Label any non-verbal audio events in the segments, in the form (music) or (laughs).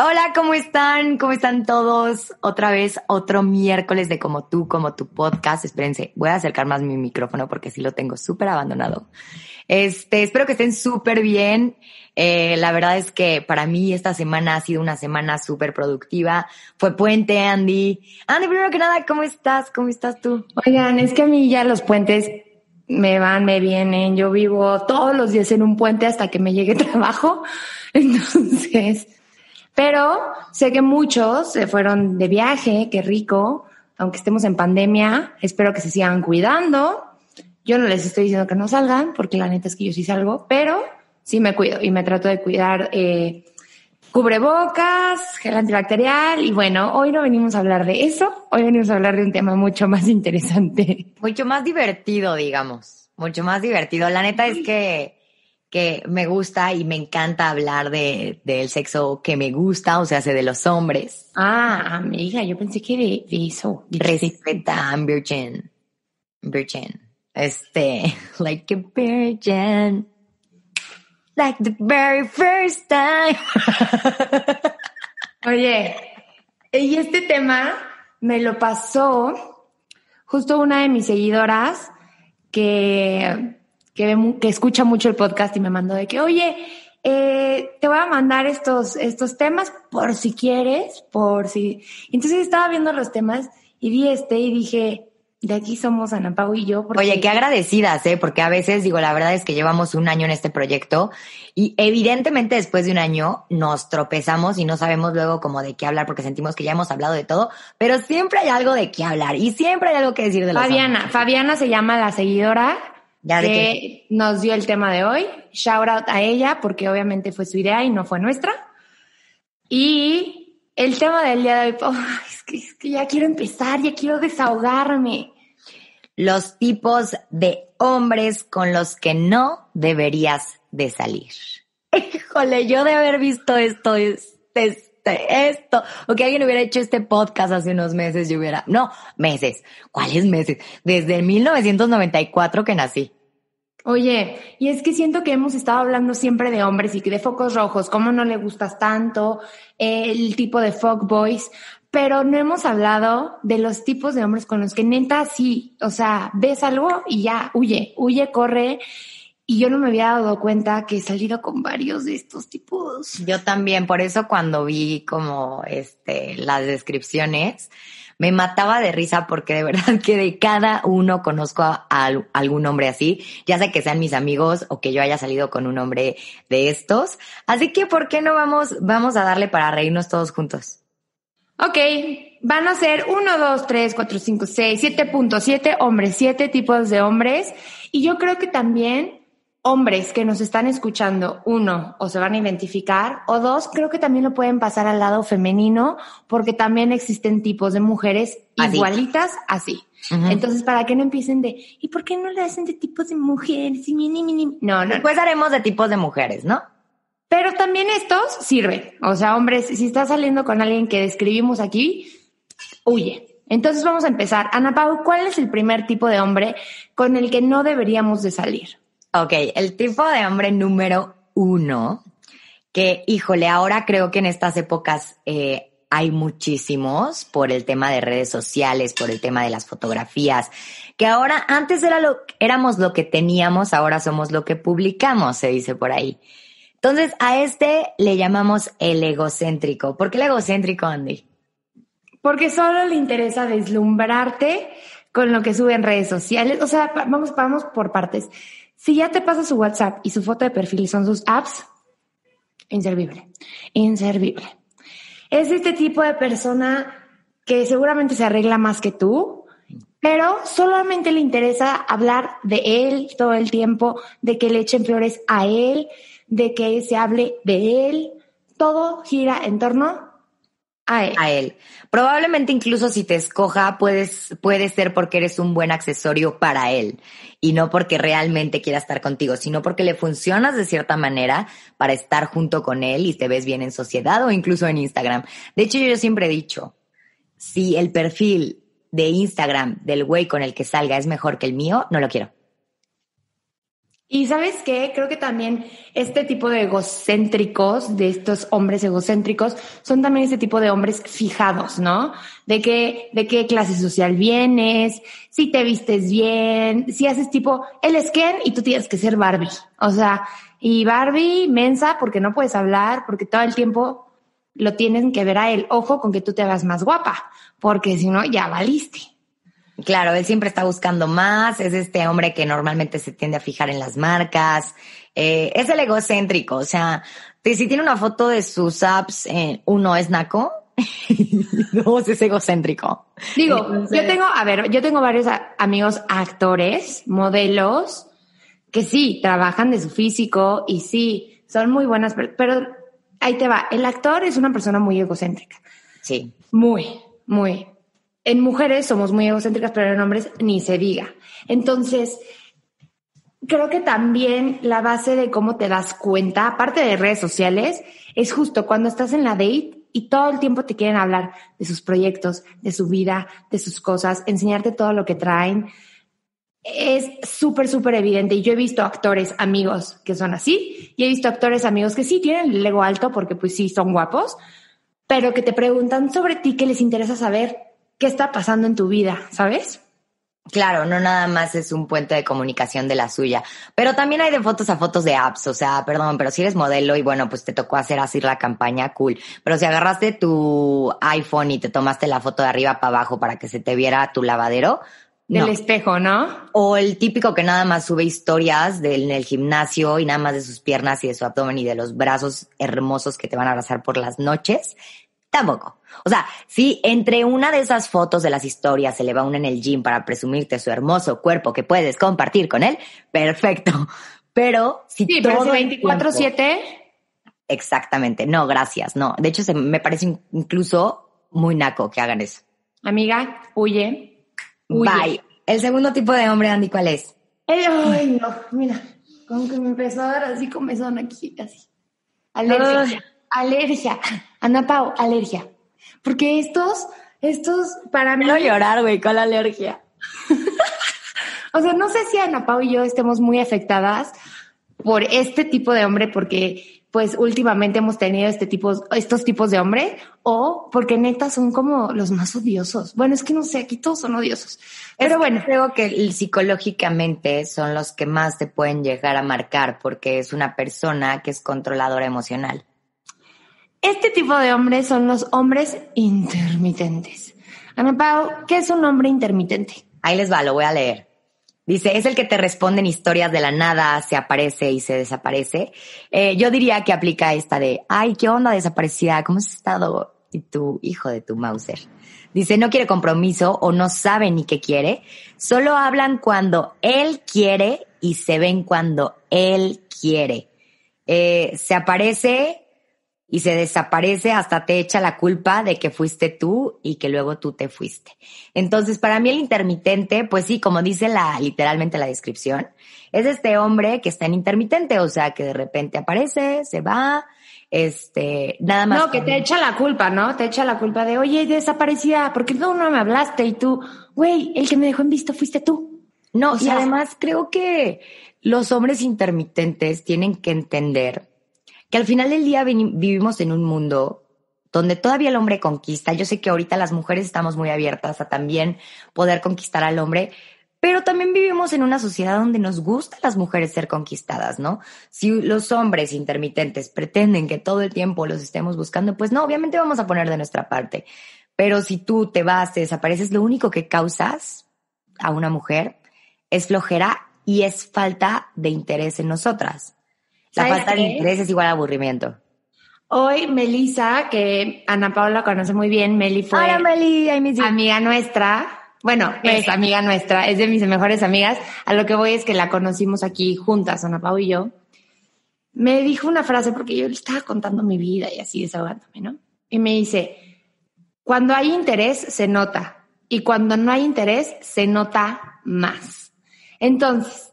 Hola, ¿cómo están? ¿Cómo están todos? Otra vez, otro miércoles de Como tú, como tu podcast. Espérense, voy a acercar más mi micrófono porque sí lo tengo súper abandonado. Este, espero que estén súper bien. Eh, la verdad es que para mí esta semana ha sido una semana súper productiva. Fue puente, Andy. Andy, primero que nada, ¿cómo estás? ¿Cómo estás tú? Oigan, es que a mí ya los puentes me van, me vienen. Yo vivo todos los días en un puente hasta que me llegue (laughs) trabajo. Entonces, pero sé que muchos se fueron de viaje, qué rico, aunque estemos en pandemia, espero que se sigan cuidando. Yo no les estoy diciendo que no salgan, porque la neta es que yo sí salgo, pero sí me cuido y me trato de cuidar eh, cubrebocas, gel antibacterial y bueno, hoy no venimos a hablar de eso, hoy venimos a hablar de un tema mucho más interesante. Mucho más divertido, digamos. Mucho más divertido. La neta es que que me gusta y me encanta hablar de, del sexo que me gusta, o sea, de los hombres. Ah, amiga, yo pensé que de, de eso. Respeta, I'm virgin. Virgin. Este, (laughs) like a virgin. Like the very first time. (laughs) Oye, y este tema me lo pasó justo una de mis seguidoras que que, escucha mucho el podcast y me mandó de que, oye, eh, te voy a mandar estos, estos temas por si quieres, por si. Entonces estaba viendo los temas y vi este y dije, de aquí somos Ana Pau y yo. Oye, qué agradecidas, ¿eh? Porque a veces, digo, la verdad es que llevamos un año en este proyecto y evidentemente después de un año nos tropezamos y no sabemos luego como de qué hablar porque sentimos que ya hemos hablado de todo, pero siempre hay algo de qué hablar y siempre hay algo que decir de los Fabiana, Fabiana se llama la seguidora que nos dio el tema de hoy. Shout out a ella porque obviamente fue su idea y no fue nuestra. Y el tema del día de hoy, (laughs) es, que, es que ya quiero empezar, ya quiero desahogarme. Los tipos de hombres con los que no deberías de salir. (laughs) Híjole, yo de haber visto esto, este, esto, o que alguien hubiera hecho este podcast hace unos meses, yo hubiera, no, meses, ¿cuáles meses? Desde 1994 que nací. Oye, y es que siento que hemos estado hablando siempre de hombres y que de focos rojos, cómo no le gustas tanto, el tipo de boys, pero no hemos hablado de los tipos de hombres con los que neta sí, o sea, ves algo y ya, huye, huye, corre. Y yo no me había dado cuenta que he salido con varios de estos tipos. Yo también, por eso cuando vi como este las descripciones, me mataba de risa porque de verdad (laughs) que de cada uno conozco a, algún hombre así, ya sea que sean mis amigos o que yo haya salido con un hombre de estos. Así que, ¿por qué no vamos, vamos a darle para reírnos todos juntos? Ok, van a ser uno, dos, tres, cuatro, cinco, seis, siete puntos, siete hombres, siete tipos de hombres. Y yo creo que también hombres que nos están escuchando, uno, o se van a identificar, o dos, creo que también lo pueden pasar al lado femenino, porque también existen tipos de mujeres igualitas así. Entonces, para que no empiecen de, ¿y por qué no le hacen de tipos de mujeres? Y No, no. Después haremos de tipos de mujeres, ¿no? Pero también estos sirven. O sea, hombres, si estás saliendo con alguien que describimos aquí, huye. Entonces vamos a empezar. Ana Pau, ¿cuál es el primer tipo de hombre con el que no deberíamos de salir? Ok, el tipo de hombre número uno, que híjole, ahora creo que en estas épocas eh, hay muchísimos por el tema de redes sociales, por el tema de las fotografías, que ahora antes era lo, éramos lo que teníamos, ahora somos lo que publicamos, se dice por ahí. Entonces, a este le llamamos el egocéntrico. ¿Por qué el egocéntrico, Andy? Porque solo le interesa deslumbrarte con lo que sube en redes sociales. O sea, vamos, vamos por partes. Si ya te pasa su WhatsApp y su foto de perfil son sus apps, inservible, inservible. Es este tipo de persona que seguramente se arregla más que tú, pero solamente le interesa hablar de él todo el tiempo, de que le echen flores a él, de que se hable de él. Todo gira en torno a él. A él. Probablemente incluso si te escoja, puedes, puede ser porque eres un buen accesorio para él y no porque realmente quiera estar contigo, sino porque le funcionas de cierta manera para estar junto con él y te ves bien en sociedad o incluso en Instagram. De hecho, yo siempre he dicho, si el perfil de Instagram del güey con el que salga es mejor que el mío, no lo quiero. Y sabes qué, creo que también este tipo de egocéntricos, de estos hombres egocéntricos, son también este tipo de hombres fijados, ¿no? De qué, de qué clase social vienes, si te vistes bien, si haces tipo, él es Ken y tú tienes que ser Barbie. O sea, y Barbie mensa porque no puedes hablar, porque todo el tiempo lo tienen que ver a él. Ojo con que tú te hagas más guapa, porque si no, ya valiste. Claro, él siempre está buscando más, es este hombre que normalmente se tiende a fijar en las marcas, eh, es el egocéntrico, o sea, si tiene una foto de sus apps, eh, uno es naco, (laughs) dos es egocéntrico. Digo, yo tengo, a ver, yo tengo varios amigos actores, modelos, que sí, trabajan de su físico y sí, son muy buenas, pero ahí te va, el actor es una persona muy egocéntrica. Sí. Muy, muy en mujeres somos muy egocéntricas, pero en hombres ni se diga. Entonces, creo que también la base de cómo te das cuenta, aparte de redes sociales, es justo cuando estás en la date y todo el tiempo te quieren hablar de sus proyectos, de su vida, de sus cosas, enseñarte todo lo que traen. Es súper, súper evidente. Y yo he visto actores amigos que son así y he visto actores amigos que sí tienen el ego alto porque pues sí son guapos, pero que te preguntan sobre ti, que les interesa saber qué está pasando en tu vida, ¿sabes? Claro, no nada más es un puente de comunicación de la suya, pero también hay de fotos a fotos de apps, o sea, perdón, pero si eres modelo y bueno, pues te tocó hacer así la campaña, cool, pero si agarraste tu iPhone y te tomaste la foto de arriba para abajo para que se te viera tu lavadero, del espejo, ¿no? O el típico que nada más sube historias del, en el gimnasio y nada más de sus piernas y de su abdomen y de los brazos hermosos que te van a abrazar por las noches. Tampoco. O sea, si entre una de esas fotos de las historias se le va una en el gym para presumirte su hermoso cuerpo que puedes compartir con él, perfecto. (laughs) Pero si sí, todo 24/7 Exactamente. No, gracias. No, de hecho se, me parece incluso muy naco que hagan eso. Amiga, huye. Bye. El segundo tipo de hombre, Andy, ¿cuál es? Ay, no, mira, como que me empezó a dar así comezón aquí, así. Alergia. Alergia. Ana Pau, alergia. Porque estos, estos, para mí. Quiero llorar, güey, con la alergia. (laughs) o sea, no sé si Ana Pau y yo estemos muy afectadas por este tipo de hombre, porque pues últimamente hemos tenido este tipo, estos tipos de hombre, o porque neta son como los más odiosos. Bueno, es que no sé, aquí todos son odiosos. Pero bueno. Creo que psicológicamente son los que más te pueden llegar a marcar, porque es una persona que es controladora emocional. Este tipo de hombres son los hombres intermitentes. Ana Pau, ¿qué es un hombre intermitente? Ahí les va, lo voy a leer. Dice, es el que te responde en historias de la nada, se aparece y se desaparece. Eh, yo diría que aplica esta de, ay, ¿qué onda desaparecida? ¿Cómo has estado? Y tu hijo de tu Mauser. Dice, no quiere compromiso o no sabe ni qué quiere. Solo hablan cuando él quiere y se ven cuando él quiere. Eh, se aparece y se desaparece hasta te echa la culpa de que fuiste tú y que luego tú te fuiste. Entonces, para mí el intermitente, pues sí, como dice la literalmente la descripción, es este hombre que está en intermitente, o sea, que de repente aparece, se va, este, nada más. No, que te echa la culpa, ¿no? Te echa la culpa de, oye, desaparecida, porque tú no me hablaste y tú, güey, el que me dejó en visto fuiste tú. No, y además creo que los hombres intermitentes tienen que entender que al final del día vivimos en un mundo donde todavía el hombre conquista. Yo sé que ahorita las mujeres estamos muy abiertas a también poder conquistar al hombre, pero también vivimos en una sociedad donde nos gusta a las mujeres ser conquistadas, ¿no? Si los hombres intermitentes pretenden que todo el tiempo los estemos buscando, pues no, obviamente vamos a poner de nuestra parte. Pero si tú te vas, te desapareces, lo único que causas a una mujer es flojera y es falta de interés en nosotras. La falta de interés es igual a aburrimiento. Hoy Melissa, que Ana Paula conoce muy bien, Meli fue Meli, amiga nuestra Bueno, es amiga nuestra, es de mis mejores amigas. A lo que voy es que la conocimos aquí juntas, Ana Pau y yo. Me dijo una frase porque yo le estaba contando mi vida y así desahogándome, ¿no? Y me dice, cuando hay interés se nota y cuando no hay interés se nota más. Entonces,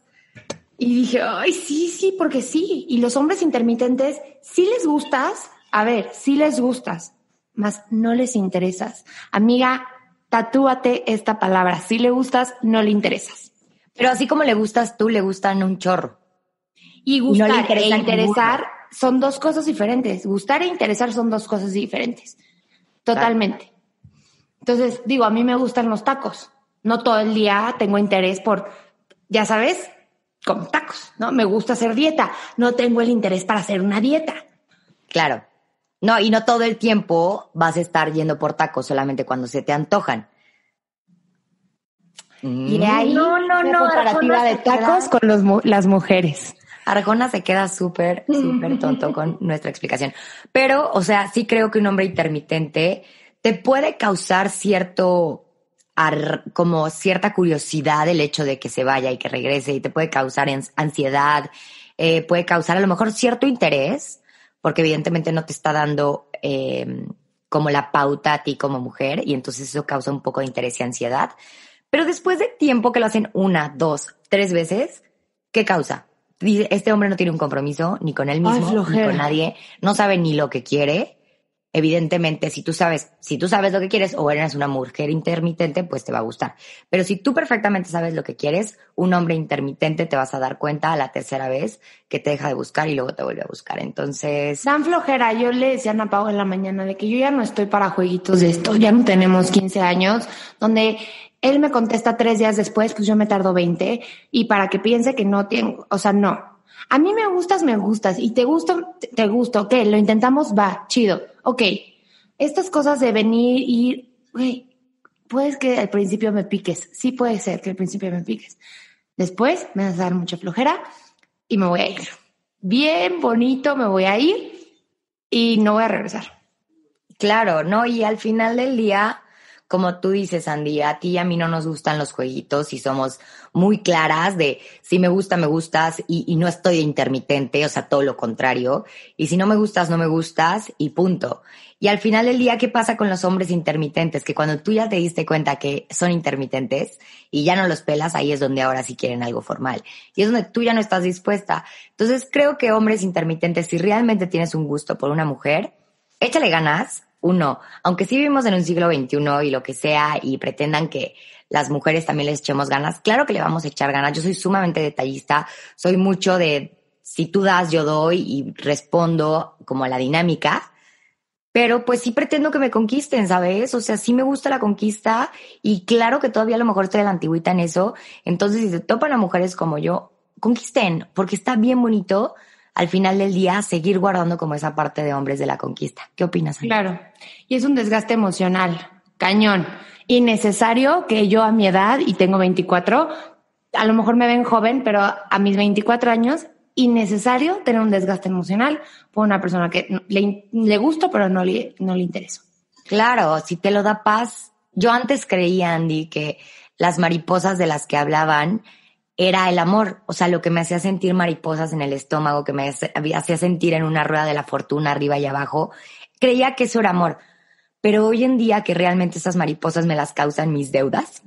y dije, ay, sí, sí, porque sí. Y los hombres intermitentes, sí les gustas, a ver, sí les gustas, más no les interesas. Amiga, tatúate esta palabra. Si le gustas, no le interesas. Pero así como le gustas tú, le gustan un chorro. Y gustar e interesar son dos cosas diferentes. Gustar e interesar son dos cosas diferentes. Totalmente. Entonces, digo, a mí me gustan los tacos. No todo el día tengo interés por, ya sabes, con tacos, ¿no? Me gusta hacer dieta. No tengo el interés para hacer una dieta. Claro. No, y no todo el tiempo vas a estar yendo por tacos, solamente cuando se te antojan. Y de ahí, no, no, no, comparativa de tacos con los, las mujeres. Arjona se queda súper, (laughs) súper tonto con nuestra explicación. Pero, o sea, sí creo que un hombre intermitente te puede causar cierto, como cierta curiosidad el hecho de que se vaya y que regrese y te puede causar ansiedad, eh, puede causar a lo mejor cierto interés, porque evidentemente no te está dando em, como la pauta a ti como mujer y entonces eso causa un poco de interés y ansiedad. Pero después de tiempo que lo hacen una, dos, tres veces, ¿qué causa? Este hombre no tiene un compromiso ni con él mismo, ni con nadie, no sabe ni lo que quiere evidentemente, si tú sabes, si tú sabes lo que quieres o eres una mujer intermitente, pues te va a gustar. Pero si tú perfectamente sabes lo que quieres, un hombre intermitente te vas a dar cuenta a la tercera vez que te deja de buscar y luego te vuelve a buscar. Entonces. Dan flojera. Yo le decía a Ana Pau en la mañana de que yo ya no estoy para jueguitos de esto. Ya no tenemos 15 años donde él me contesta tres días después, pues yo me tardo 20 y para que piense que no tengo, o sea, no a mí me gustas, me gustas, y te gusto, te gusto, ok, lo intentamos, va, chido, ok. Estas cosas de venir y, güey, puedes que al principio me piques, sí puede ser que al principio me piques. Después me vas a dar mucha flojera y me voy a ir. Bien bonito, me voy a ir y no voy a regresar. Claro, ¿no? Y al final del día, como tú dices, Andy, a ti y a mí no nos gustan los jueguitos y somos muy claras de si me gusta, me gustas y, y, no estoy intermitente, o sea, todo lo contrario. Y si no me gustas, no me gustas y punto. Y al final del día, ¿qué pasa con los hombres intermitentes? Que cuando tú ya te diste cuenta que son intermitentes y ya no los pelas, ahí es donde ahora sí quieren algo formal. Y es donde tú ya no estás dispuesta. Entonces creo que hombres intermitentes, si realmente tienes un gusto por una mujer, échale ganas, uno, aunque sí vivimos en un siglo XXI y lo que sea y pretendan que las mujeres también les echemos ganas, claro que le vamos a echar ganas. Yo soy sumamente detallista, soy mucho de si tú das, yo doy y respondo como a la dinámica. Pero pues sí pretendo que me conquisten, ¿sabes? O sea, sí me gusta la conquista y claro que todavía a lo mejor estoy de la antigüita en eso. Entonces, si se topan a mujeres como yo, conquisten, porque está bien bonito al final del día seguir guardando como esa parte de hombres de la conquista. ¿Qué opinas? Claro, y es un desgaste emocional, cañón, innecesario que yo a mi edad, y tengo 24, a lo mejor me ven joven, pero a mis 24 años, innecesario tener un desgaste emocional por una persona que le, le gusto, pero no le, no le. Claro, si te lo da paz. Yo antes creía, Andy, que las mariposas de las que hablaban era el amor, o sea, lo que me hacía sentir mariposas en el estómago, que me hacía sentir en una rueda de la fortuna arriba y abajo, creía que eso era amor. Pero hoy en día que realmente esas mariposas me las causan mis deudas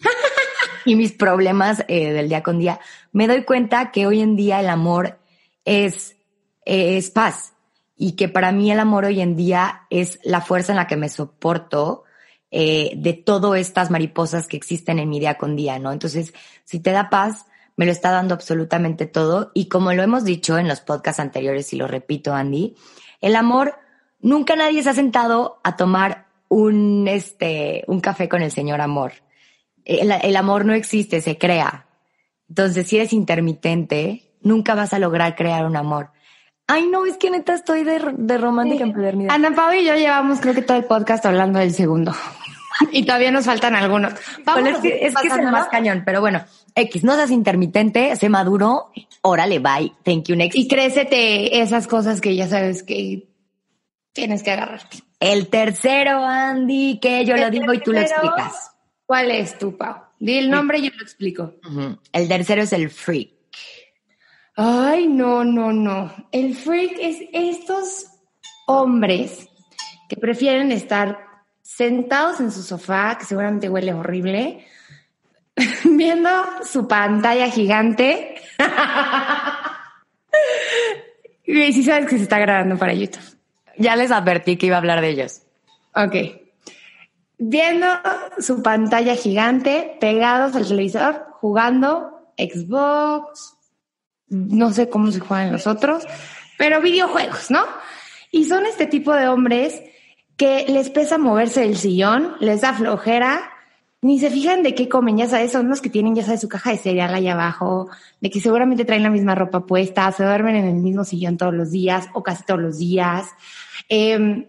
(laughs) y mis problemas eh, del día con día, me doy cuenta que hoy en día el amor es, es paz y que para mí el amor hoy en día es la fuerza en la que me soporto eh, de todas estas mariposas que existen en mi día con día, ¿no? Entonces, si te da paz, me lo está dando absolutamente todo. Y como lo hemos dicho en los podcasts anteriores, y lo repito, Andy, el amor, nunca nadie se ha sentado a tomar un, este, un café con el señor amor. El, el amor no existe, se crea. Entonces, si eres intermitente, nunca vas a lograr crear un amor. Ay, no, es que neta estoy de, de romántica empedernida. Ana Pau y yo llevamos creo que todo el podcast hablando del segundo. (laughs) y todavía nos faltan algunos. Vamos, es que, es, que es el más cañón, pero bueno, X, no seas intermitente, sé maduro, órale, bye, thank you, next. Y crécete esas cosas que ya sabes que tienes que agarrarte. El tercero, Andy, que yo lo digo y tú lo explicas. ¿Cuál es tu, Pau? Di el nombre y yo lo explico. El tercero es el freak. Ay, no, no, no. El freak es estos hombres que prefieren estar sentados en su sofá, que seguramente huele horrible, (laughs) viendo su pantalla gigante. (laughs) y si sabes que se está grabando para YouTube. Ya les advertí que iba a hablar de ellos. Ok. Viendo su pantalla gigante, pegados al televisor, jugando Xbox, no sé cómo se juegan los otros, pero videojuegos, ¿no? Y son este tipo de hombres que les pesa moverse del sillón, les da flojera, ni se fijan de qué comen, ya sabes, son los que tienen, ya sabes, su caja de cereal ahí abajo, de que seguramente traen la misma ropa puesta, se duermen en el mismo sillón todos los días o casi todos los días. Eh,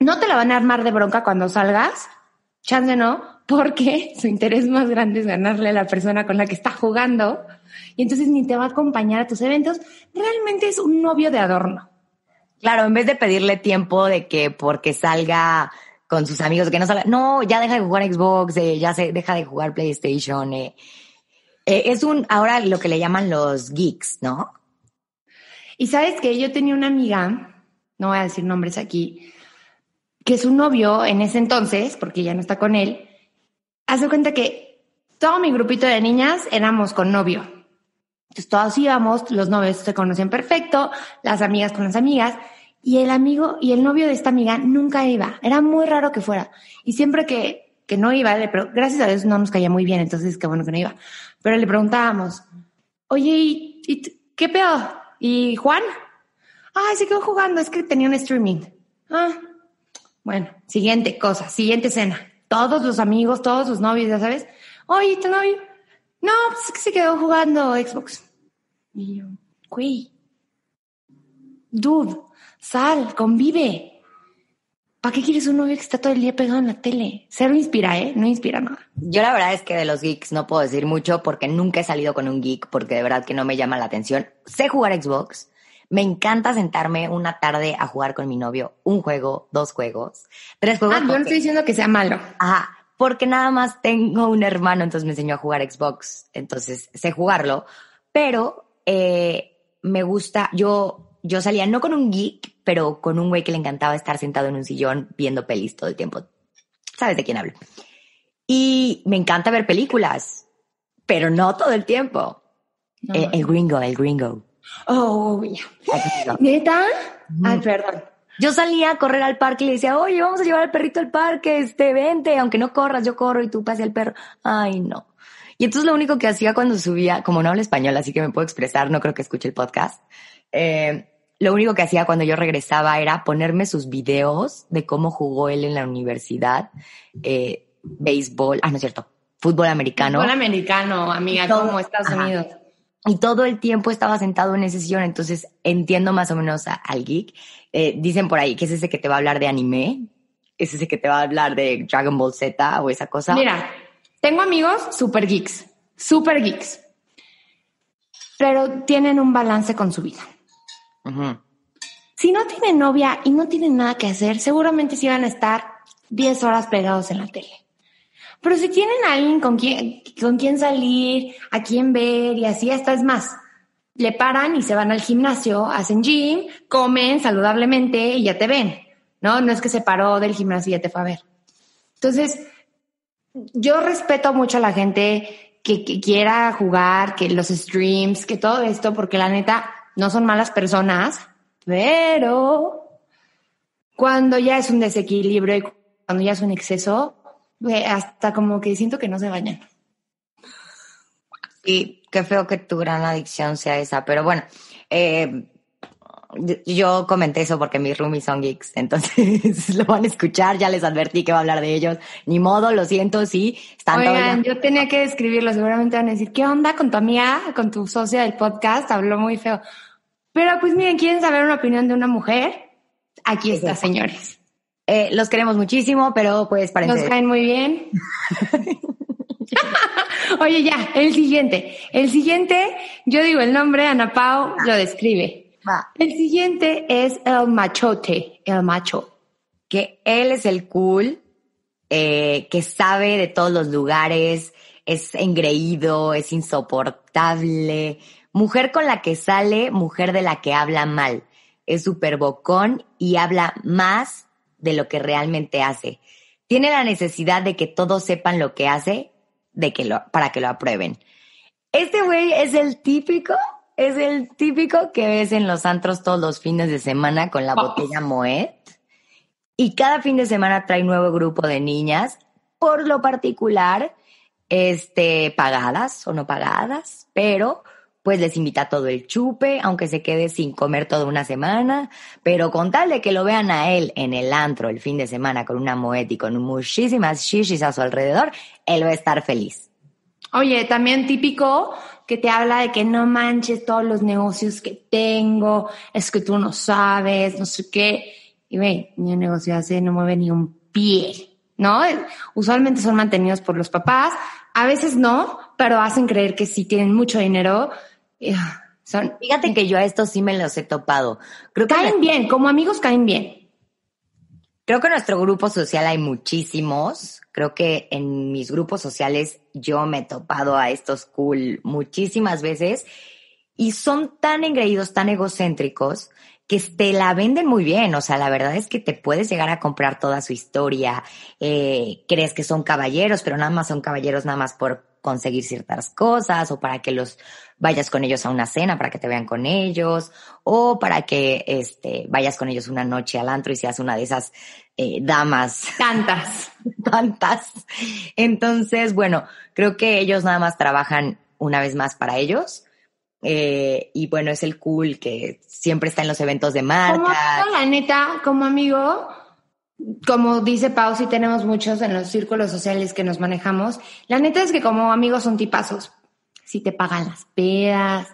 no te la van a armar de bronca cuando salgas, chance no, porque (laughs) su interés más grande es ganarle a la persona con la que está jugando y entonces ni te va a acompañar a tus eventos. Realmente es un novio de adorno. Claro, en vez de pedirle tiempo de que porque salga con sus amigos, que no salga, no, ya deja de jugar Xbox, eh, ya se deja de jugar PlayStation. eh. Eh, es un, ahora lo que le llaman los geeks, ¿no? Y sabes que yo tenía una amiga, no voy a decir nombres aquí, que su novio en ese entonces, porque ya no está con él, hace cuenta que todo mi grupito de niñas éramos con novio. Entonces todos íbamos, los novios se conocían perfecto, las amigas con las amigas, y el amigo y el novio de esta amiga nunca iba. Era muy raro que fuera. Y siempre que, que no iba, pre- gracias a Dios no nos caía muy bien, entonces qué bueno que no iba. Pero le preguntábamos, oye, ¿y, y qué pedo? ¿Y Juan? Ay, se quedó jugando, es que tenía un streaming. Ah, bueno, siguiente cosa, siguiente escena. Todos los amigos, todos sus novios, ya sabes. Oye, ¿tu novio? No, pues es que se quedó jugando Xbox. Y yo, güey, dude, sal, convive. ¿Para qué quieres un novio que está todo el día pegado en la tele? Cero inspira, ¿eh? No inspira nada. Yo la verdad es que de los geeks no puedo decir mucho porque nunca he salido con un geek porque de verdad que no me llama la atención. Sé jugar Xbox. Me encanta sentarme una tarde a jugar con mi novio un juego, dos juegos, tres juegos. Ah, yo no estoy diciendo que sea malo. Ajá, porque nada más tengo un hermano, entonces me enseñó a jugar Xbox, entonces sé jugarlo, pero eh, me gusta, yo, yo salía no con un geek, pero con un güey que le encantaba estar sentado en un sillón viendo pelis todo el tiempo. ¿Sabes de quién hablo? Y me encanta ver películas, pero no todo el tiempo. No. Eh, el gringo, el gringo. Oh, gringo. ¿Neta? Ay, perdón. Yo salía a correr al parque y le decía, oye, vamos a llevar al perrito al parque, este, vente, aunque no corras, yo corro y tú pase al perro. Ay, no. Y entonces lo único que hacía cuando subía, como no hablo español, así que me puedo expresar, no creo que escuche el podcast, eh, lo único que hacía cuando yo regresaba era ponerme sus videos de cómo jugó él en la universidad, eh, béisbol, ah, no es cierto, fútbol americano. Fútbol americano, amiga, Todo- como Estados ajá. Unidos. Y todo el tiempo estaba sentado en ese sillón, entonces entiendo más o menos a- al geek. Eh, dicen por ahí que es ese que te va a hablar de anime, es ese que te va a hablar de Dragon Ball Z o esa cosa. Mira, tengo amigos super geeks, super geeks, pero tienen un balance con su vida. Si no tienen novia y no tienen nada que hacer, seguramente sí van a estar 10 horas pegados en la tele. Pero si tienen a alguien con quien, con quien salir, a quien ver y así, hasta es más, le paran y se van al gimnasio, hacen gym, comen saludablemente y ya te ven. No, no es que se paró del gimnasio y ya te fue a ver. Entonces, yo respeto mucho a la gente que, quiera jugar, que los streams, que todo esto, porque la neta no son malas personas, pero cuando ya es un desequilibrio y cuando ya es un exceso, hasta como que siento que no se bañan. Y qué feo que tu gran adicción sea esa, pero bueno, eh, yo comenté eso porque mis roomies son geeks, entonces (laughs) lo van a escuchar, ya les advertí que va a hablar de ellos. Ni modo, lo siento, sí, están Oigan, yo tenía que describirlo, seguramente van a decir, ¿qué onda con tu amiga, con tu socia del podcast? Habló muy feo. Pero pues miren, ¿quieren saber una opinión de una mujer? Aquí está, señores. Eh, los queremos muchísimo, pero pues Nos parece... caen muy bien. (laughs) Oye, ya, el siguiente. El siguiente, yo digo el nombre, Ana Pau lo describe. Va. El siguiente es el machote, el macho. que él es el cool, eh, que sabe de todos los lugares, es engreído, es insoportable. Mujer con la que sale, mujer de la que habla mal. Es súper bocón y habla más de lo que realmente hace. Tiene la necesidad de que todos sepan lo que hace de que lo, para que lo aprueben. Este güey es el típico, es el típico que ves en los antros todos los fines de semana con la botella Moet. Y cada fin de semana trae nuevo grupo de niñas, por lo particular, este, pagadas o no pagadas, pero pues les invita todo el chupe, aunque se quede sin comer toda una semana, pero con tal de que lo vean a él en el antro el fin de semana con una Moet y con muchísimas shishis a su alrededor, él va a estar feliz. Oye, también típico que te habla de que no manches todos los negocios que tengo, es que tú no sabes, no sé qué. Y ve, mi negocio hace, no mueve ni un pie, ¿no? Usualmente son mantenidos por los papás, a veces no, pero hacen creer que sí tienen mucho dinero. Son, Fíjate que yo a estos sí me los he topado. Creo que caen bien, como amigos caen bien. Creo que en nuestro grupo social hay muchísimos. Creo que en mis grupos sociales yo me he topado a estos cool muchísimas veces y son tan engreídos, tan egocéntricos que te la venden muy bien. O sea, la verdad es que te puedes llegar a comprar toda su historia. Eh, crees que son caballeros, pero nada más son caballeros nada más por conseguir ciertas cosas o para que los vayas con ellos a una cena, para que te vean con ellos o para que este, vayas con ellos una noche al antro y seas una de esas eh, damas. Tantas. (laughs) Tantas. Entonces, bueno, creo que ellos nada más trabajan una vez más para ellos. Eh, y bueno, es el cool que siempre está en los eventos de marca. Como la neta, como amigo, como dice Pau, sí tenemos muchos en los círculos sociales que nos manejamos. La neta es que como amigos son tipazos. Si te pagan las pedas,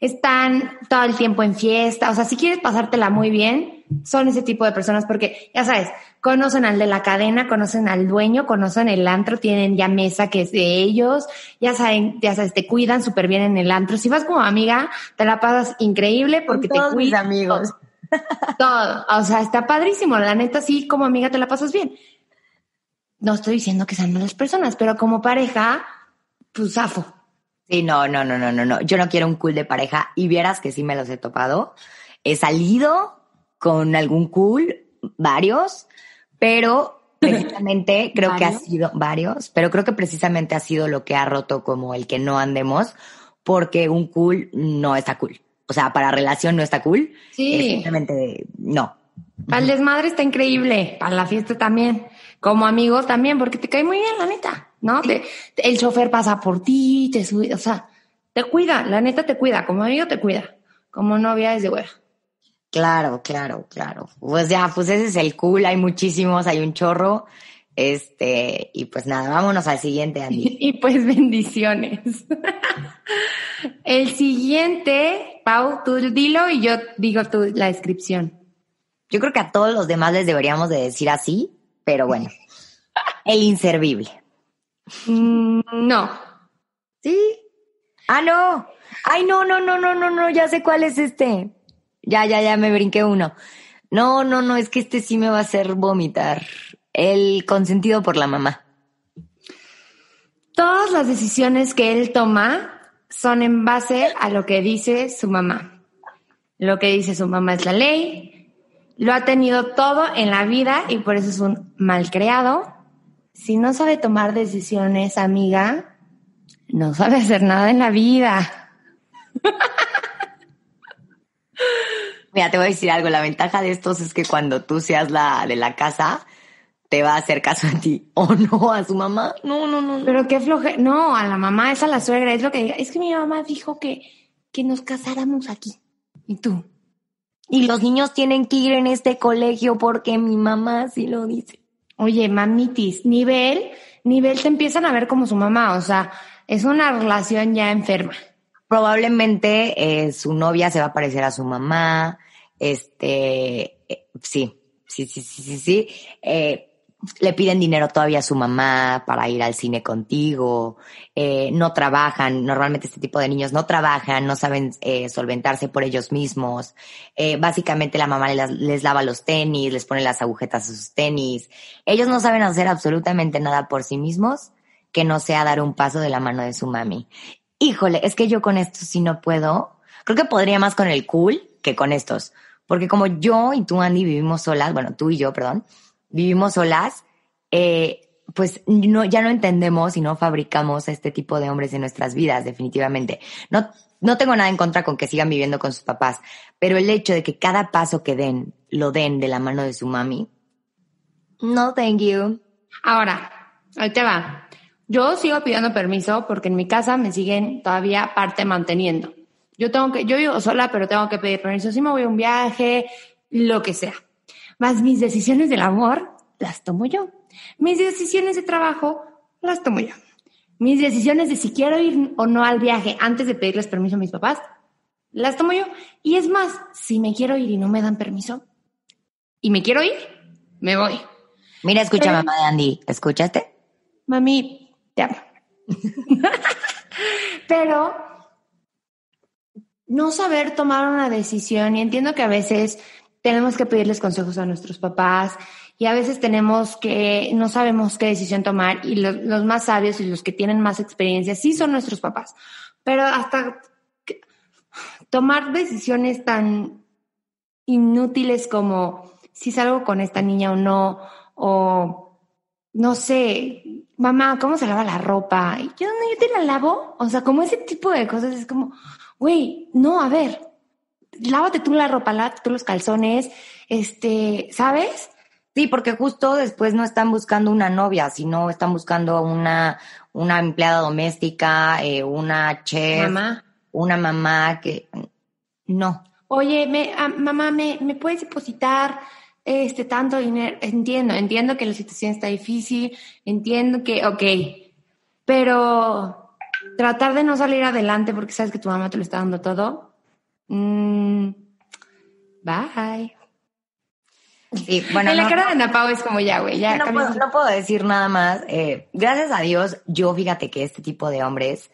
están todo el tiempo en fiesta. O sea, si quieres pasártela muy bien, son ese tipo de personas porque, ya sabes, conocen al de la cadena, conocen al dueño, conocen el antro, tienen ya mesa que es de ellos, ya saben, ya sabes, te cuidan súper bien en el antro. Si vas como amiga, te la pasas increíble porque te cuidan. amigos. Todo. O sea, está padrísimo. La neta, sí, como amiga te la pasas bien. No estoy diciendo que sean malas personas, pero como pareja, pues zafo. Sí, no, no, no, no, no, no. Yo no quiero un cool de pareja y vieras que sí me los he topado. He salido con algún cool, varios, pero (laughs) precisamente creo que ha sido varios, pero creo que precisamente ha sido lo que ha roto como el que no andemos, porque un cool no está cool. O sea, para relación no está cool. Sí. Simplemente no. Para el desmadre está increíble, para la fiesta también, como amigos también, porque te cae muy bien, la neta, ¿no? el chofer pasa por ti, te sube, o sea, te cuida, la neta te cuida, como amigo te cuida, como novia es de hueá. Claro, claro, claro. Pues ya, pues ese es el cool, hay muchísimos, hay un chorro. Este, y pues nada, vámonos al siguiente, Andy. (laughs) y pues bendiciones. (laughs) el siguiente, Pau, tú dilo y yo digo tú la descripción. Yo creo que a todos los demás les deberíamos de decir así, pero bueno. (laughs) el inservible. Mm, no. ¿Sí? Ah, no. Ay, no, no, no, no, no, no, ya sé cuál es este. Ya, ya, ya me brinqué uno. No, no, no, es que este sí me va a hacer vomitar. El consentido por la mamá. Todas las decisiones que él toma son en base a lo que dice su mamá. Lo que dice su mamá es la ley. Lo ha tenido todo en la vida y por eso es un malcriado. Si no sabe tomar decisiones, amiga, no sabe hacer nada en la vida. (laughs) Mira, te voy a decir algo. La ventaja de estos es que cuando tú seas la de la casa, te va a hacer caso a ti (laughs) o no a su mamá. No, no, no. Pero qué floje. No, a la mamá, es a la suegra. Es lo que diga. Es que mi mamá dijo que, que nos casáramos aquí. ¿Y tú? Y los niños tienen que ir en este colegio porque mi mamá sí lo dice. Oye, mamitis, nivel, nivel te empiezan a ver como su mamá. O sea, es una relación ya enferma. Probablemente eh, su novia se va a parecer a su mamá. Este, eh, sí, sí, sí, sí, sí, sí. Eh, le piden dinero todavía a su mamá para ir al cine contigo, eh, no trabajan, normalmente este tipo de niños no trabajan, no saben eh, solventarse por ellos mismos, eh, básicamente la mamá les, lava los tenis, les pone las agujetas a sus tenis, ellos no saben hacer absolutamente nada por sí mismos que no sea dar un paso de la mano de su mami. Híjole, es que yo con esto sí no puedo, creo que podría más con el cool que con estos, porque como yo y tú Andy vivimos solas, bueno, tú y yo, perdón, vivimos solas, eh, pues no, ya no entendemos y no fabricamos este tipo de hombres en nuestras vidas, definitivamente. No, no tengo nada en contra con que sigan viviendo con sus papás, pero el hecho de que cada paso que den, lo den de la mano de su mami, no, thank you. Ahora, ahí te va. Yo sigo pidiendo permiso porque en mi casa me siguen todavía parte manteniendo. Yo tengo que, yo vivo sola, pero tengo que pedir permiso si me voy a un viaje, lo que sea. Más mis decisiones del amor las tomo yo. Mis decisiones de trabajo las tomo yo. Mis decisiones de si quiero ir o no al viaje antes de pedirles permiso a mis papás, las tomo yo. Y es más, si me quiero ir y no me dan permiso y me quiero ir, me voy. Mira, escucha, mamá de Andy, ¿escuchaste? Mami, te amo. (laughs) Pero no saber tomar una decisión, y entiendo que a veces tenemos que pedirles consejos a nuestros papás y a veces tenemos que, no sabemos qué decisión tomar y los, más sabios y los que tienen más experiencia sí son nuestros papás. Pero hasta tomar decisiones tan inútiles como si salgo con esta niña o no, o no sé, mamá, ¿cómo se lava la ropa? Y yo, no, yo te la lavo. O sea, como ese tipo de cosas es como, güey, no, a ver, lávate tú la ropa, lávate tú los calzones, este, ¿sabes? Sí, porque justo después no están buscando una novia, sino están buscando una, una empleada doméstica, eh, una chef, mamá. una mamá que no. Oye, me, ah, mamá, ¿me, ¿me puedes depositar este tanto dinero? Entiendo, entiendo que la situación está difícil, entiendo que, ok, pero tratar de no salir adelante porque sabes que tu mamá te lo está dando todo, Mm, bye. Sí, bueno, en la cara de Ana Pau es como ya, güey, ya. No puedo, no puedo, decir nada más. Eh, gracias a Dios, yo fíjate que este tipo de hombres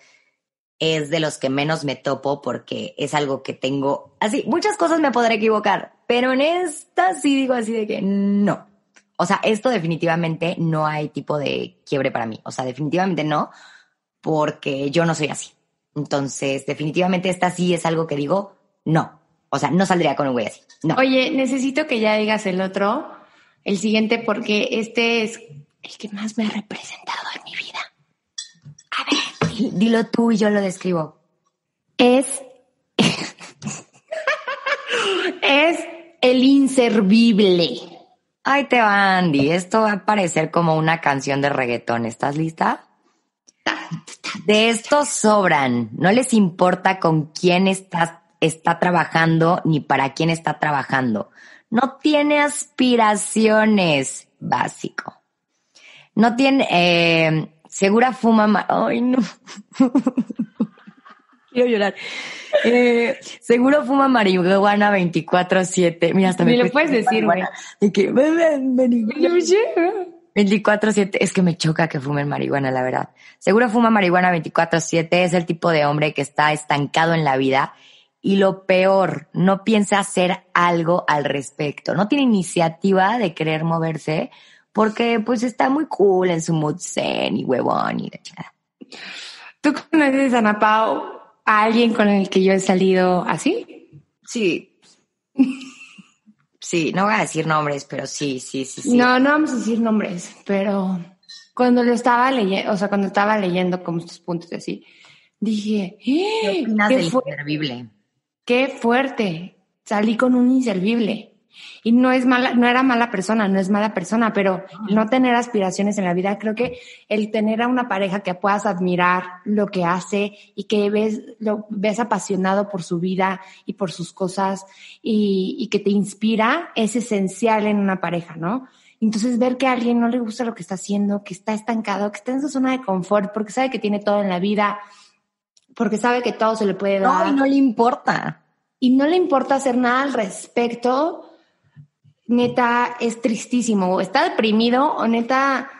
es de los que menos me topo porque es algo que tengo así. Muchas cosas me podré equivocar, pero en esta sí digo así de que no. O sea, esto definitivamente no hay tipo de quiebre para mí. O sea, definitivamente no, porque yo no soy así. Entonces, definitivamente esta sí es algo que digo, no. O sea, no saldría con un güey así. No. Oye, necesito que ya digas el otro, el siguiente, porque este es el que más me ha representado en mi vida. A ver, dilo tú y yo lo describo. Es. (laughs) es el inservible. Ay, te va, Andy. Esto va a parecer como una canción de reggaetón. ¿Estás lista? De estos sobran. No les importa con quién estás está trabajando ni para quién está trabajando. No tiene aspiraciones, básico. No tiene, eh, segura fuma, ay no. (laughs) Quiero llorar. Eh, seguro fuma marihuana 24-7. Mira, hasta me, lo puedes decir, güey. De que, 24-7. Es que me choca que fumen marihuana, la verdad. Seguro fuma marihuana 24-7. Es el tipo de hombre que está estancado en la vida y lo peor, no piensa hacer algo al respecto. No tiene iniciativa de querer moverse porque pues está muy cool en su mood zen y huevón y de chingada. ¿Tú conoces a Ana Pau, a alguien con el que yo he salido así? Sí. Sí, no voy a decir nombres, pero sí, sí, sí, sí. No, no vamos a decir nombres, pero cuando lo estaba leyendo, o sea, cuando estaba leyendo como estos puntos así, dije, ¿qué opinas del inservible? Qué fuerte, salí con un inservible. Y no es mala, no era mala persona, no es mala persona, pero no tener aspiraciones en la vida, creo que el tener a una pareja que puedas admirar lo que hace y que ves, lo ves apasionado por su vida y por sus cosas y, y que te inspira es esencial en una pareja, ¿no? Entonces ver que a alguien no le gusta lo que está haciendo, que está estancado, que está en su zona de confort, porque sabe que tiene todo en la vida, porque sabe que todo se le puede dar. No, y no le importa. Y no le importa hacer nada al respecto. neta es tristísimo, está deprimido o neta,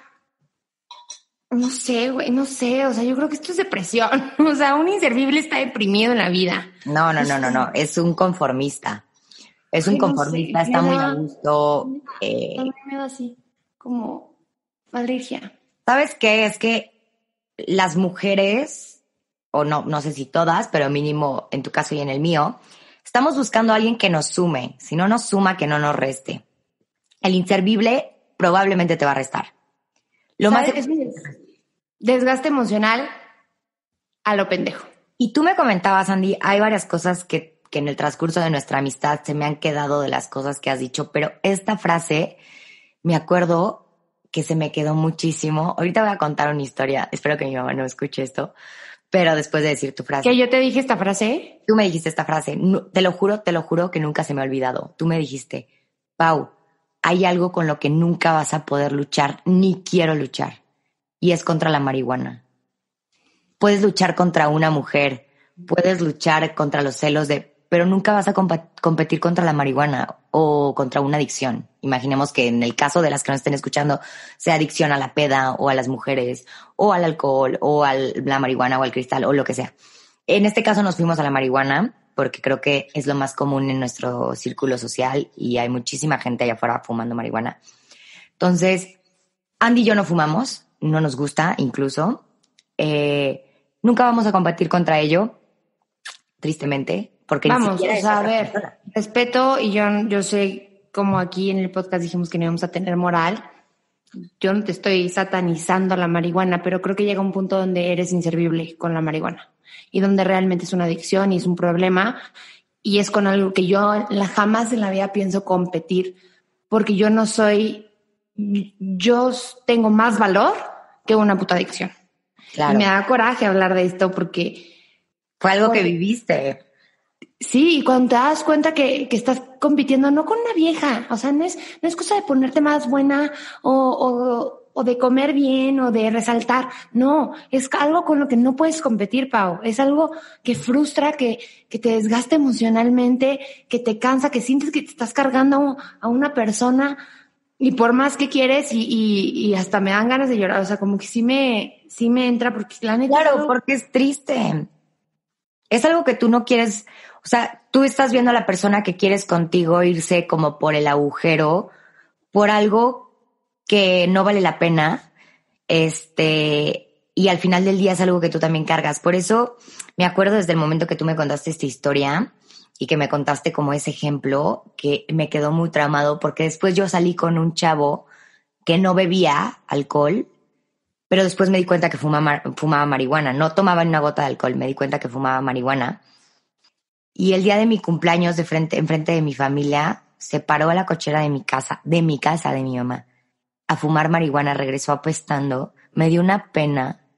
no sé, güey, no sé, o sea, yo creo que esto es depresión, (laughs) o sea, un inservible está deprimido en la vida. No, no, no, no, no, es un conformista. Es un conformista, está muy a gusto. Eh, me da así, como alergia. ¿Sabes qué? Es que las mujeres, o no, no sé si todas, pero mínimo en tu caso y en el mío, estamos buscando a alguien que nos sume. Si no nos suma, que no nos reste. El inservible probablemente te va a restar. Lo más es desgaste emocional a lo pendejo. Y tú me comentabas, Andy, hay varias cosas que, que en el transcurso de nuestra amistad se me han quedado de las cosas que has dicho, pero esta frase me acuerdo que se me quedó muchísimo. Ahorita voy a contar una historia. Espero que mi mamá no escuche esto, pero después de decir tu frase. ¿Que yo te dije esta frase? Tú me dijiste esta frase. te lo juro, te lo juro que nunca se me ha olvidado. Tú me dijiste, Pau, hay algo con lo que nunca vas a poder luchar, ni quiero luchar, y es contra la marihuana. Puedes luchar contra una mujer, puedes luchar contra los celos de pero nunca vas a competir contra la marihuana o contra una adicción. Imaginemos que en el caso de las que nos estén escuchando, sea adicción a la peda o a las mujeres o al alcohol o a la marihuana o al cristal o lo que sea. En este caso nos fuimos a la marihuana porque creo que es lo más común en nuestro círculo social y hay muchísima gente allá afuera fumando marihuana. Entonces, Andy y yo no fumamos, no nos gusta incluso. Eh, nunca vamos a competir contra ello, tristemente porque Vamos, o sea, a ver, respeto y yo, yo sé como aquí en el podcast dijimos que no íbamos a tener moral. Yo no te estoy satanizando la marihuana, pero creo que llega un punto donde eres inservible con la marihuana y donde realmente es una adicción y es un problema y es con algo que yo la, jamás en la vida pienso competir porque yo no soy, yo tengo más valor que una puta adicción. Claro. Y me da coraje hablar de esto porque fue algo que viviste. Sí, y cuando te das cuenta que, que, estás compitiendo no con una vieja, o sea, no es, no es cosa de ponerte más buena o, o, o, de comer bien o de resaltar, no, es algo con lo que no puedes competir, Pau, es algo que frustra, que, que te desgasta emocionalmente, que te cansa, que sientes que te estás cargando a una persona y por más que quieres y, y, y hasta me dan ganas de llorar, o sea, como que sí me, sí me entra porque la neta... Claro, porque es triste. Es algo que tú no quieres o sea, tú estás viendo a la persona que quieres contigo irse como por el agujero, por algo que no vale la pena, este, y al final del día es algo que tú también cargas. Por eso me acuerdo desde el momento que tú me contaste esta historia y que me contaste como ese ejemplo, que me quedó muy tramado porque después yo salí con un chavo que no bebía alcohol, pero después me di cuenta que fumaba, fumaba marihuana. No tomaba una gota de alcohol, me di cuenta que fumaba marihuana. Y el día de mi cumpleaños, de frente, enfrente de mi familia, se paró a la cochera de mi casa, de mi casa, de mi mamá, a fumar marihuana, regresó apestando. Me dio una pena,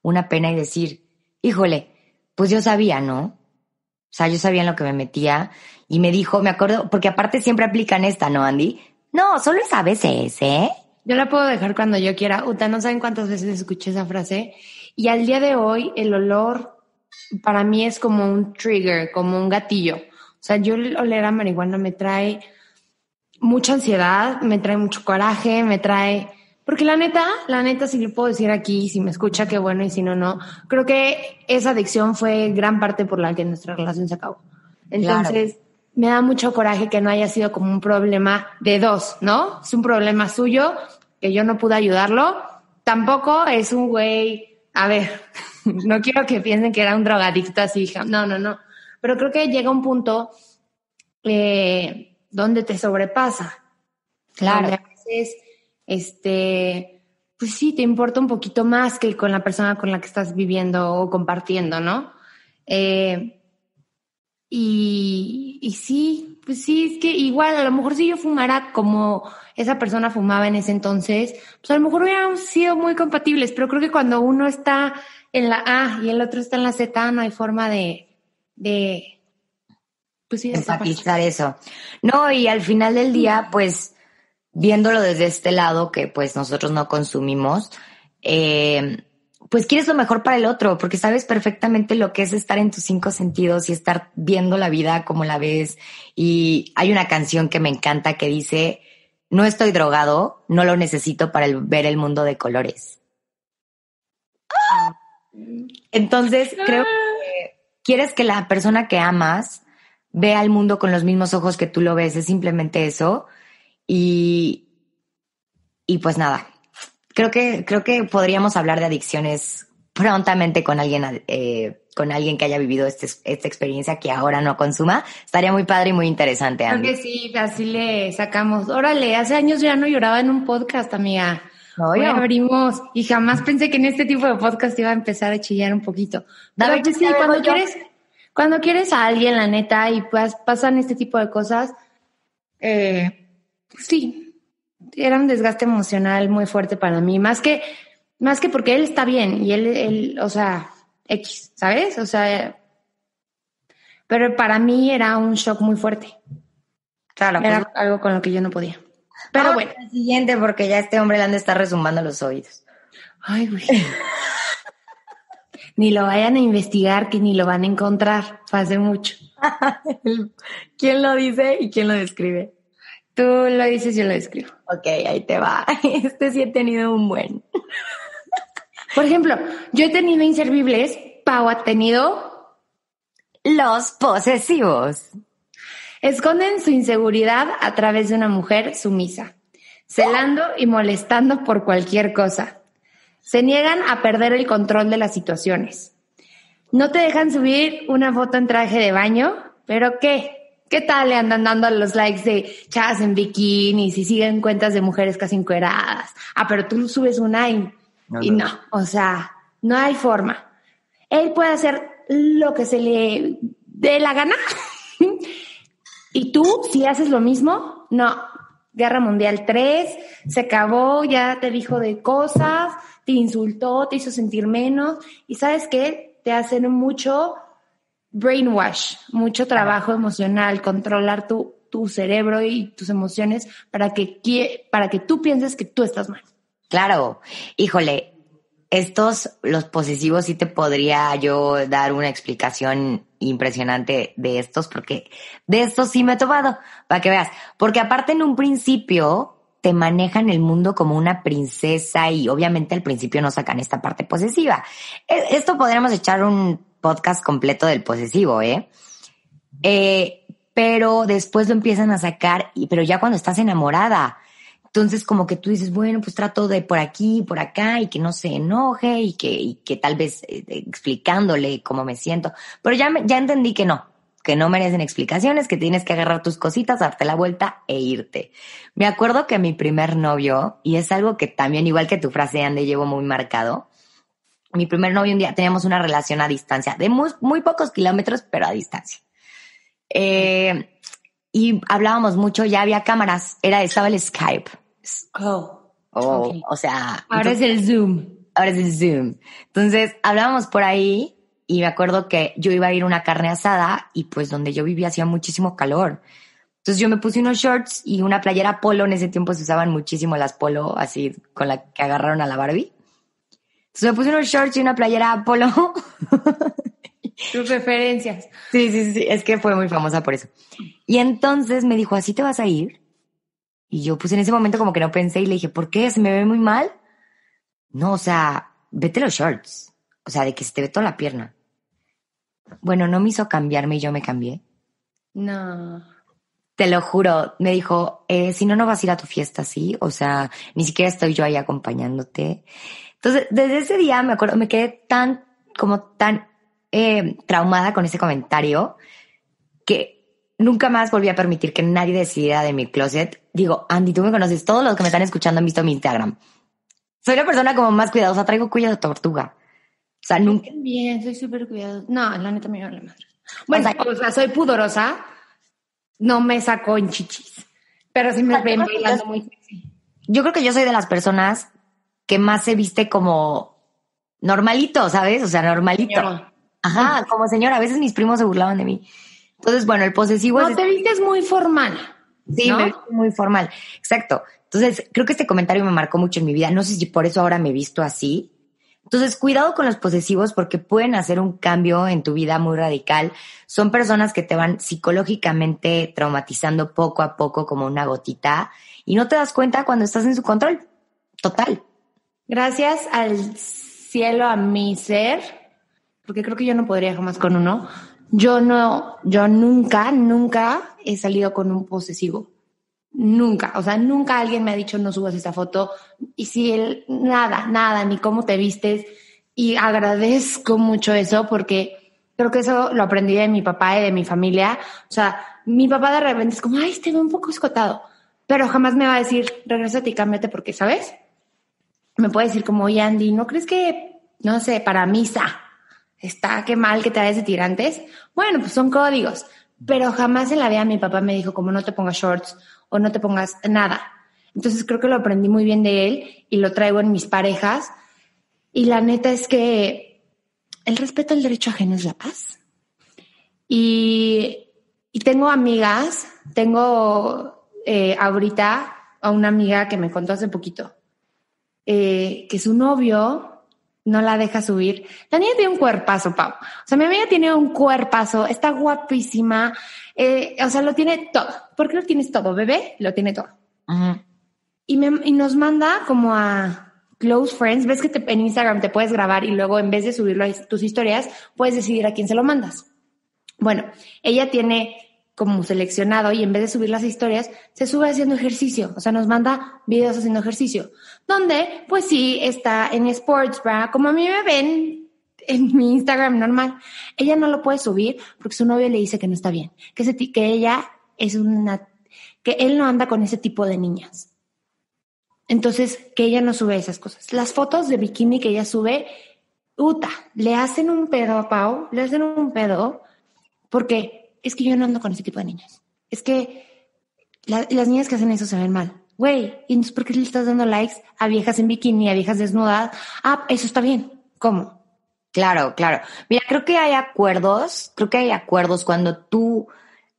una pena y decir, híjole, pues yo sabía, ¿no? O sea, yo sabía en lo que me metía y me dijo, me acuerdo, porque aparte siempre aplican esta, ¿no, Andy? No, solo es a veces, ¿eh? Yo la puedo dejar cuando yo quiera. Uta, no saben cuántas veces escuché esa frase. Y al día de hoy, el olor para mí es como un trigger, como un gatillo. O sea, yo oler a marihuana me trae mucha ansiedad, me trae mucho coraje, me trae... Porque la neta, la neta, si lo puedo decir aquí, si me escucha, qué bueno, y si no, no. Creo que esa adicción fue gran parte por la que nuestra relación se acabó. Entonces, me da mucho coraje que no haya sido como un problema de dos, ¿no? Es un problema suyo, que yo no pude ayudarlo. Tampoco es un güey, a ver, (laughs) no quiero que piensen que era un drogadicto así, no, no, no. Pero creo que llega un punto eh, donde te sobrepasa. Claro. a veces, este, pues sí, te importa un poquito más que con la persona con la que estás viviendo o compartiendo, ¿no? Eh, y, y sí, pues sí, es que igual, a lo mejor si yo fumara como esa persona fumaba en ese entonces, pues a lo mejor hubiéramos sido muy compatibles, pero creo que cuando uno está en la A y el otro está en la Z, no hay forma de, de pues sí, enfatizar eso. No, y al final del día, pues, viéndolo desde este lado, que pues nosotros no consumimos, eh, pues quieres lo mejor para el otro, porque sabes perfectamente lo que es estar en tus cinco sentidos y estar viendo la vida como la ves. Y hay una canción que me encanta que dice, no estoy drogado, no lo necesito para ver el mundo de colores. Entonces, creo que quieres que la persona que amas vea el mundo con los mismos ojos que tú lo ves, es simplemente eso. Y, y pues nada, creo que, creo que podríamos hablar de adicciones prontamente con alguien, eh, con alguien que haya vivido este, esta experiencia que ahora no consuma. Estaría muy padre y muy interesante. Creo que sí, así le sacamos. Órale, hace años ya no lloraba en un podcast, amiga. Hoy abrimos y jamás pensé que en este tipo de podcast iba a empezar a chillar un poquito. Pero pues sí, cuando quieres, cuando quieres a alguien, la neta, y pues pasan este tipo de cosas, eh, pues sí, era un desgaste emocional muy fuerte para mí, más que, más que porque él está bien y él, él, o sea, X, ¿sabes? O sea, pero para mí era un shock muy fuerte. Claro. Era pues. algo con lo que yo no podía. Pero bueno. El siguiente, porque ya este hombre le han de estar resumbando los oídos. Ay, güey. (laughs) ni lo vayan a investigar, que ni lo van a encontrar. Hace mucho. (laughs) ¿Quién lo dice y quién lo describe? Tú lo dices, yo lo escribo. Ok, ahí te va. (laughs) Este sí he tenido un buen. (laughs) Por ejemplo, yo he tenido inservibles, Pau ha tenido los posesivos. Esconden su inseguridad a través de una mujer sumisa, celando y molestando por cualquier cosa. Se niegan a perder el control de las situaciones. No te dejan subir una foto en traje de baño, pero ¿qué? ¿Qué tal le andan dando los likes de chavas en bikinis y siguen cuentas de mujeres casi encueradas? Ah, pero tú subes una y no, y no. O sea, no hay forma. Él puede hacer lo que se le dé la gana. (laughs) y tú, si haces lo mismo, no. Guerra Mundial 3, se acabó, ya te dijo de cosas, te insultó, te hizo sentir menos. Y sabes qué? Te hacen mucho brainwash, mucho trabajo emocional, controlar tu, tu cerebro y tus emociones para que, para que tú pienses que tú estás mal. Claro, híjole, estos, los posesivos, sí te podría yo dar una explicación impresionante de estos, porque de estos sí me he topado, para que veas. Porque aparte en un principio manejan el mundo como una princesa y obviamente al principio no sacan esta parte posesiva. E, esto podríamos echar un podcast completo del posesivo, ¿eh? ¿eh? Pero después lo empiezan a sacar, y, pero ya cuando estás enamorada. Entonces como que tú dices, bueno, pues trato de por aquí, por acá, y que no se enoje, y que, que tal vez eh, explicándole cómo me siento. Pero ya, ya entendí que no, que no merecen explicaciones, que tienes que agarrar tus cositas, darte la vuelta e irte. Me acuerdo que mi primer novio, y es algo que también, igual que tu frase, Ande, llevo muy marcado, mi primer novio un día teníamos una relación a distancia, de muy, muy pocos kilómetros, pero a distancia. Eh, y hablábamos mucho, ya había cámaras, era, estaba el Skype. Oh. oh O sea. Ahora es el Zoom. Ahora es el Zoom. Entonces, hablábamos por ahí y me acuerdo que yo iba a ir a una carne asada y pues donde yo vivía hacía muchísimo calor. Entonces yo me puse unos shorts y una playera polo. En ese tiempo se usaban muchísimo las polo, así con la que agarraron a la Barbie. Entonces me puse unos shorts y una playera polo. (laughs) Tus referencias. Sí, sí, sí, es que fue muy famosa por eso. Y entonces me dijo, ¿así te vas a ir? Y yo pues en ese momento como que no pensé y le dije, ¿por qué? ¿Se me ve muy mal? No, o sea, vete los shorts. O sea, de que se te ve toda la pierna. Bueno, no me hizo cambiarme y yo me cambié. No. Te lo juro, me dijo, eh, si no, no vas a ir a tu fiesta, ¿sí? O sea, ni siquiera estoy yo ahí acompañándote. Entonces, desde ese día me acuerdo, me quedé tan, como tan eh, traumada con ese comentario que nunca más volví a permitir que nadie decidiera de mi closet. Digo, Andy, tú me conoces, todos los que me están escuchando han visto mi Instagram. Soy la persona como más cuidadosa, traigo cuello de tortuga. O sea, nunca. Bien, soy súper cuidadosa. No, la neta me vale madre. Bueno, o sea, soy pudorosa, no me saco en chichis, pero sí me ven bailando muy sexy. Yo creo que yo soy de las personas que más se viste como normalito, ¿sabes? O sea, normalito. Ajá, como señora. A veces mis primos se burlaban de mí. Entonces, bueno, el posesivo no, te vistes muy formal. Sí, me visto muy formal. Exacto. Entonces, creo que este comentario me marcó mucho en mi vida. No sé si por eso ahora me visto así, Entonces, cuidado con los posesivos porque pueden hacer un cambio en tu vida muy radical. Son personas que te van psicológicamente traumatizando poco a poco como una gotita y no te das cuenta cuando estás en su control. Total. Gracias al cielo, a mi ser, porque creo que yo no podría jamás con uno. Yo no, yo nunca, nunca he salido con un posesivo. Nunca, o sea, nunca alguien me ha dicho no subas esa foto. Y si él, nada, nada, ni cómo te vistes. Y agradezco mucho eso porque creo que eso lo aprendí de mi papá y de mi familia. O sea, mi papá de repente es como, ay, te veo un poco escotado. Pero jamás me va a decir, regrésate y cámbiate porque, ¿sabes? Me puede decir como, oye, Andy, ¿no crees que, no sé, para misa está qué mal que te hagas de tirantes? Bueno, pues son códigos. Pero jamás en la vida mi papá me dijo como no te pongas shorts o no te pongas nada. Entonces creo que lo aprendí muy bien de él y lo traigo en mis parejas. Y la neta es que el respeto al derecho ajeno es la paz. Y, tengo amigas, tengo eh, ahorita a una amiga que me contó hace poquito eh, que su novio no la deja subir. La niña tiene un cuerpazo, Pau. O sea, mi amiga tiene un cuerpazo, está guapísima, eh, o sea, lo tiene todo. ¿Por qué lo tienes todo, bebé? Lo tiene todo. y, me, y nos manda como a close friends. Ves que en Instagram te puedes grabar y luego en vez de subirlo a tus historias, puedes decidir a quién se lo mandas. Bueno, ella tiene como seleccionado y en vez de subir las historias, se sube haciendo ejercicio. O sea, nos manda videos haciendo ejercicio. Donde, pues sí, está en Sports Bra, como a mí me ven en mi Instagram normal. Ella no lo puede subir porque su novio le dice que no está bien, que, que ella es una, que él no anda con ese tipo de niñas. Entonces, que ella no sube esas cosas. Las fotos de bikini que ella sube, puta, le hacen un pedo a Pau, le hacen un pedo, porque es que yo no ando con ese tipo de niñas. Es que las niñas que hacen eso se ven mal. Güey, ¿y entonces por qué le estás dando likes a viejas en bikini, a viejas desnudas? Ah, eso está bien. ¿Cómo? Claro, claro. Mira, creo que hay acuerdos, creo que hay acuerdos cuando tú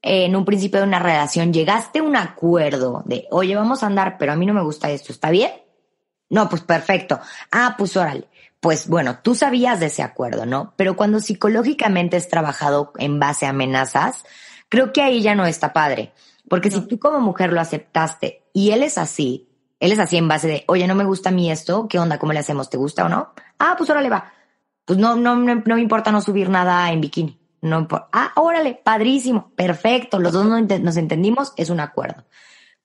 eh, en un principio de una relación llegaste a un acuerdo de, oye, vamos a andar, pero a mí no me gusta esto, ¿está bien? No, pues perfecto. Ah, pues órale. Pues bueno, tú sabías de ese acuerdo, ¿no? Pero cuando psicológicamente es trabajado en base a amenazas, creo que ahí ya no está padre. Porque si tú como mujer lo aceptaste y él es así, él es así en base de, oye, no me gusta a mí esto, ¿qué onda? ¿Cómo le hacemos? ¿Te gusta o no? Ah, pues órale va pues no, no, no, me importa no subir nada en bikini. No importa. Ah, órale, padrísimo, perfecto, los dos nos entendimos, es un acuerdo.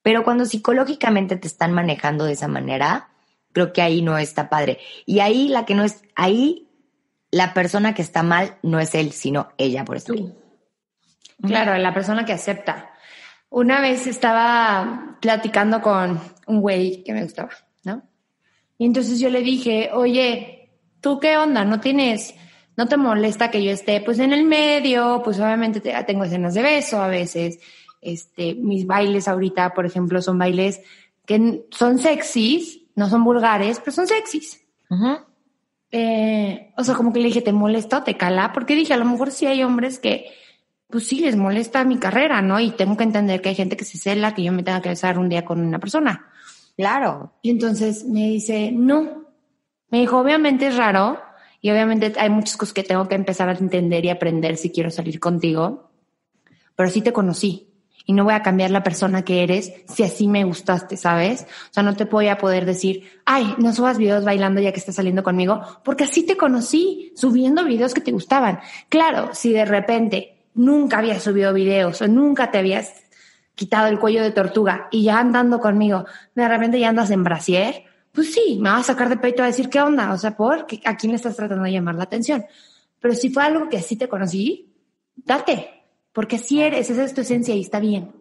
Pero cuando psicológicamente te están manejando de esa manera, creo que ahí no está padre. Y ahí la que no es, ahí la persona que está mal no es él, sino ella, por eso. Claro, la persona que acepta. Una vez estaba platicando con un güey que me gustaba, ¿no? Y entonces yo le dije, oye, ¿tú qué onda? ¿No tienes, no te molesta que yo esté pues en el medio? Pues obviamente tengo escenas de beso a veces. Este, mis bailes ahorita, por ejemplo, son bailes que son sexys, no son vulgares, pero son sexys. Eh, o sea, como que le dije, ¿te molesta o te cala? Porque dije, a lo mejor sí hay hombres que, pues sí, les molesta mi carrera, ¿no? Y tengo que entender que hay gente que se cela que yo me tenga que besar un día con una persona. Claro. Y entonces me dice, no, me dijo, obviamente es raro y obviamente hay muchas cosas que tengo que empezar a entender y aprender si quiero salir contigo, pero sí te conocí y no voy a cambiar la persona que eres si así me gustaste, ¿sabes? O sea, no te voy a poder decir, ay, no subas videos bailando ya que estás saliendo conmigo, porque así te conocí, subiendo videos que te gustaban. Claro, si de repente nunca habías subido videos o nunca te habías quitado el cuello de tortuga y ya andando conmigo, de repente ya andas en brasier, pues sí, me va a sacar de peito a decir qué onda, o sea, ¿por qué, a quién le estás tratando de llamar la atención. Pero si fue algo que así te conocí, date, porque así eres, esa es tu esencia y está bien.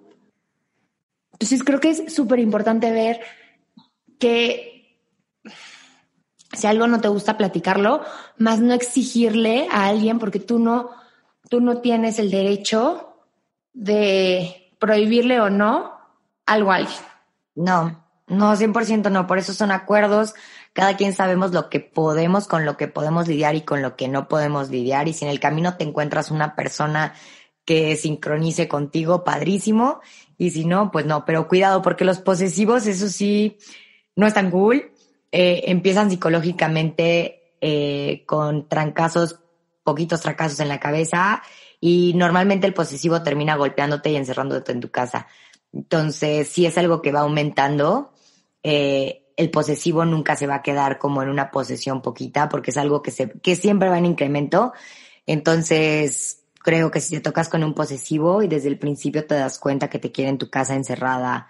Entonces creo que es súper importante ver que si algo no te gusta platicarlo, más no exigirle a alguien porque tú no, tú no tienes el derecho de prohibirle o no algo a alguien. No, no, 100% no, por eso son acuerdos. Cada quien sabemos lo que podemos, con lo que podemos lidiar y con lo que no podemos lidiar. Y si en el camino te encuentras una persona que sincronice contigo, padrísimo. Y si no, pues no, pero cuidado, porque los posesivos, eso sí, no están cool. Eh, empiezan psicológicamente eh, con trancazos, poquitos trancazos en la cabeza y normalmente el posesivo termina golpeándote y encerrándote en tu casa. Entonces, si es algo que va aumentando, eh, el posesivo nunca se va a quedar como en una posesión poquita porque es algo que, se, que siempre va en incremento. Entonces, creo que si te tocas con un posesivo y desde el principio te das cuenta que te quiere en tu casa encerrada,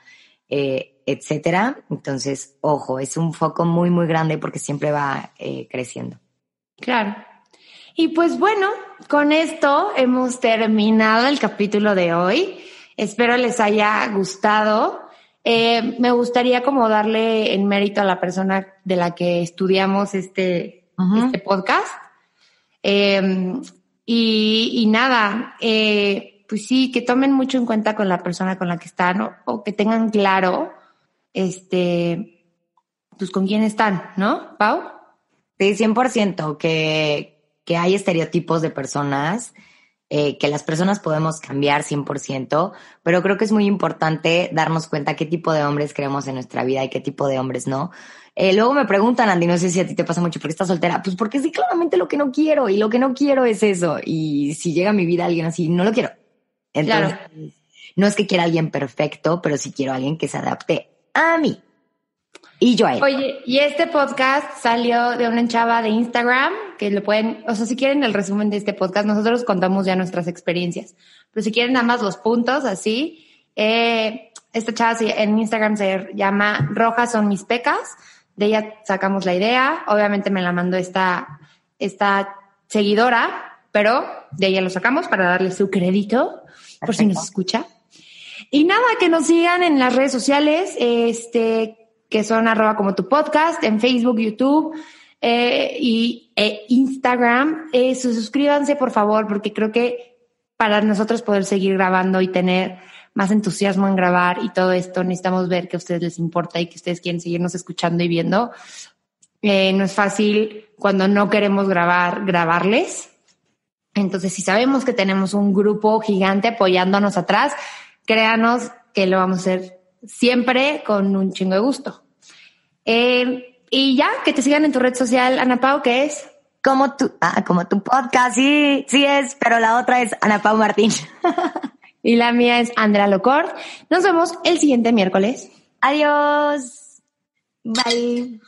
eh, etcétera, entonces, ojo, es un foco muy, muy grande porque siempre va eh, creciendo. Claro. Y pues bueno, con esto hemos terminado el capítulo de hoy. Espero les haya gustado. Eh, me gustaría como darle en mérito a la persona de la que estudiamos este, este podcast. Em, y, nada, eh, pues sí, que tomen mucho en cuenta con la persona con la que están o, que tengan claro, este, pues con quién están, ¿no, Pau? Sí, 100%, que, que hay estereotipos de personas eh, que las personas podemos cambiar 100%, pero creo que es muy importante darnos cuenta qué tipo de hombres queremos en nuestra vida y qué tipo de hombres no. Eh, luego me preguntan, Andy, no sé si a ti te pasa mucho, porque estás soltera? Pues porque sí, claramente lo que no quiero y lo que no quiero es eso. Y si llega a mi vida alguien así, no lo quiero. Entonces, no es que quiera alguien perfecto, pero sí quiero alguien que se adapte a mí. Y yo Oye, y este podcast salió de una chava de Instagram que lo pueden, o sea, si quieren el resumen de este podcast, nosotros contamos ya nuestras experiencias. Pero si quieren nada más los puntos, así, eh, esta chava en Instagram se llama Rojas son mis pecas. De ella sacamos la idea. Obviamente me la mandó esta, esta seguidora, pero de ella lo sacamos para darle su crédito, por si nos escucha. Y nada, que nos sigan en las redes sociales, este, que son arroba como tu podcast, en Facebook, YouTube eh, y e Instagram. Eh, suscríbanse, por favor, porque creo que para nosotros poder seguir grabando y tener más entusiasmo en grabar y todo esto, necesitamos ver que a ustedes les importa y que ustedes quieren seguirnos escuchando y viendo. Eh, no es fácil cuando no queremos grabar, grabarles. Entonces, si sabemos que tenemos un grupo gigante apoyándonos atrás, créanos que lo vamos a hacer siempre con un chingo de gusto. Eh, y ya, que te sigan en tu red social, Ana Pau, que es como tu, ah, como tu podcast, sí, sí es, pero la otra es Ana Pau Martín. (laughs) y la mía es Andrea Locor. Nos vemos el siguiente miércoles. Adiós. Bye.